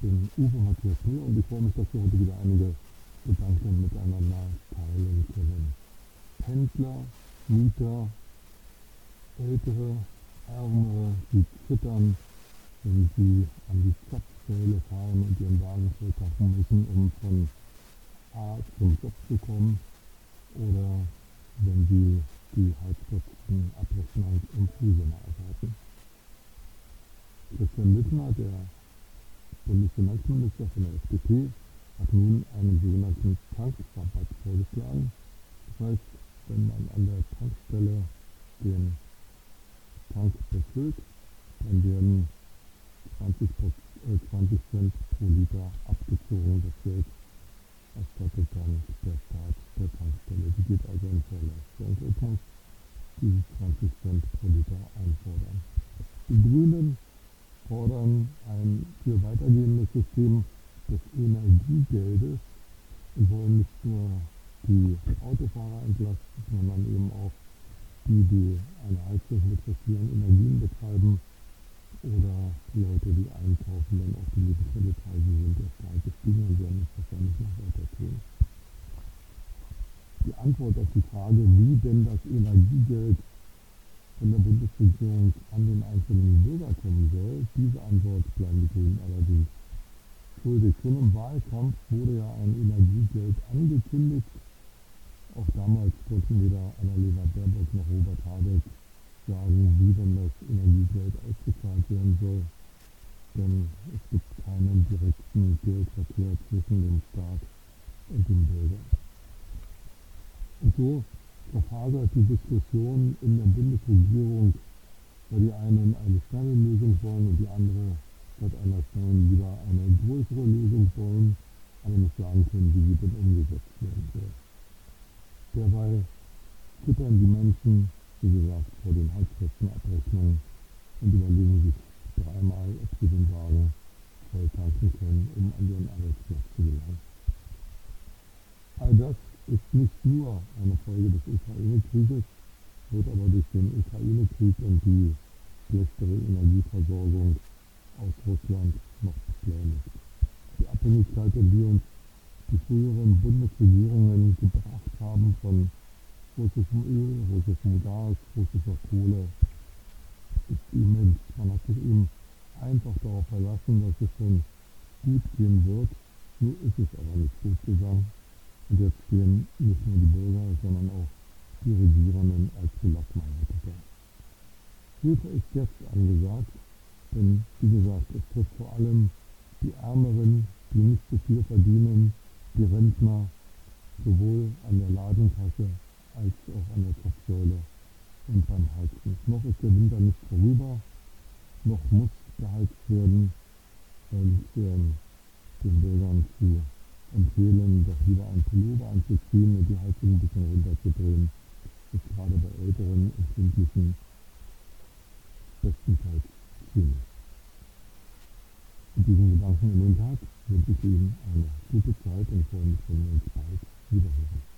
Uwe Matthias hier und ich freue mich, dass wir heute wieder einige Gedanken miteinander teilen können. Pendler, Mieter, Ältere, Ärmere, die zittern, wenn sie an die Zapfsäule fahren und ihren Wagen volltanken müssen, um von A zum Job zu kommen oder wenn sie die Heizkostenabrechnung im Frühsommer erwarten. Christian Lindner, der Bundesfinanzminister von der FDP, hat nun einen sogenannten Tankrabatt vorgeschlagen. Das heißt, wenn man an der Tankstelle den Tank befüllt, dann werden 20, 20 Cent pro Liter abgezogen. Das Geld erstattet dann der Staat der Tankstelle. Die geht also in. Der Untertank diese 20 Cent pro Liter einfordern. Die Grünen fordern ein viel weitergehendes System des Energiegeldes und wollen nicht nur die Autofahrer entlasten, sondern eben auch die, die eine Heizung mit fossilen Energien betreiben oder die Leute, die einkaufen, denn auch die Lebensmittelpreise sind ja stark gestiegen und werden es wahrscheinlich noch weiter tun. Die Antwort auf die Frage, wie denn das Energiegeld von der Bundesregierung an den einzelnen Bürger kommen soll, diese Antwort bleiben die Grünen allerdings schuldig. Schon im Wahlkampf wurde ja ein Energiegeld angekündigt. Auch damals konnten weder Annalena Baerbock noch Robert Habeck sagen, wie denn das Energiegeld ausgezahlt werden soll. Denn es gibt keinen direkten Geldverkehr zwischen dem Staat und den Bürgern. Und so verfasert die Diskussion in der Bundesregierung, weil die einen eine schnelle Lösung wollen und die andere statt einer schnellen lieber eine größere Lösung wollen, aber nicht sagen können, wie sie denn umgesetzt werden soll. Derweil zittern die Menschen, wie gesagt, vor den Heizkostenabrechnungen und überlegen sich dreimal, ob sie den Wagen voll tanken können, um an ihren Arbeitsplatz zu gelangen. All das ist nicht nur eine Folge des Ukraine-Krieges, wird aber durch den Ukraine-Krieg und die schlechtere Energieversorgung aus Russland noch beschleunigt. Die Abhängigkeit, in die uns die früheren Bundesregierungen gebracht haben von russischem Öl, russischem Gas, russischer Kohle, ist immens. Man hat sich eben einfach darauf verlassen, dass es schon gut gehen wird. Nur ist es aber nicht gut gegangen. Und jetzt stehen nicht nur die Bürger, sondern auch die Regierenden als da. Hilfe ist jetzt angesagt, denn wie gesagt, es trifft vor allem die Ärmeren, die nicht so viel verdienen, die Rentner, sowohl an der Ladenkasse als auch an der Zapfsäule und beim Heizen. Noch ist der Winter nicht vorüber, noch muss geheizt werden und ähm, den Bürgern zu empfehlen, doch lieber einen Pullover anzuziehen und die Heizung ein bisschen runterzudrehen. Ist gerade bei älteren Empfindlichen bestenfalls ziemlich. Mit diesen Gedanken in den Tag wünsche ich Ihnen eine gute Zeit und freue mich, wenn wir uns bald wiederhören.